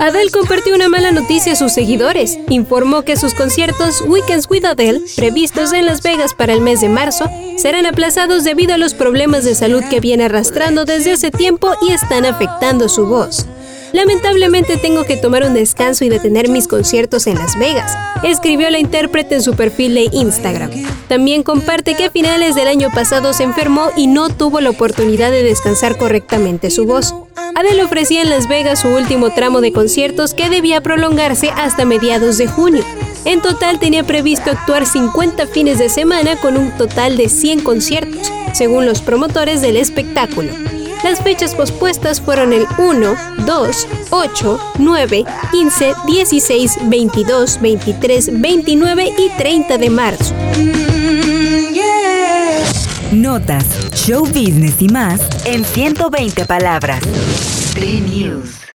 Adele compartió una mala noticia a sus seguidores. Informó que sus conciertos Weekends with Adele, previstos en Las Vegas para el mes de marzo, serán aplazados debido a los problemas de salud que viene arrastrando desde hace tiempo y están afectando su voz. Lamentablemente tengo que tomar un descanso y detener mis conciertos en Las Vegas, escribió la intérprete en su perfil de Instagram. También comparte que a finales del año pasado se enfermó y no tuvo la oportunidad de descansar correctamente su voz. Adele ofrecía en Las Vegas su último tramo de conciertos que debía prolongarse hasta mediados de junio. En total tenía previsto actuar 50 fines de semana con un total de 100 conciertos, según los promotores del espectáculo. Las fechas pospuestas fueron el 1, 2, 8, 9, 15, 16, 22, 23, 29 y 30 de marzo. Notas, show business y más en 120 palabras.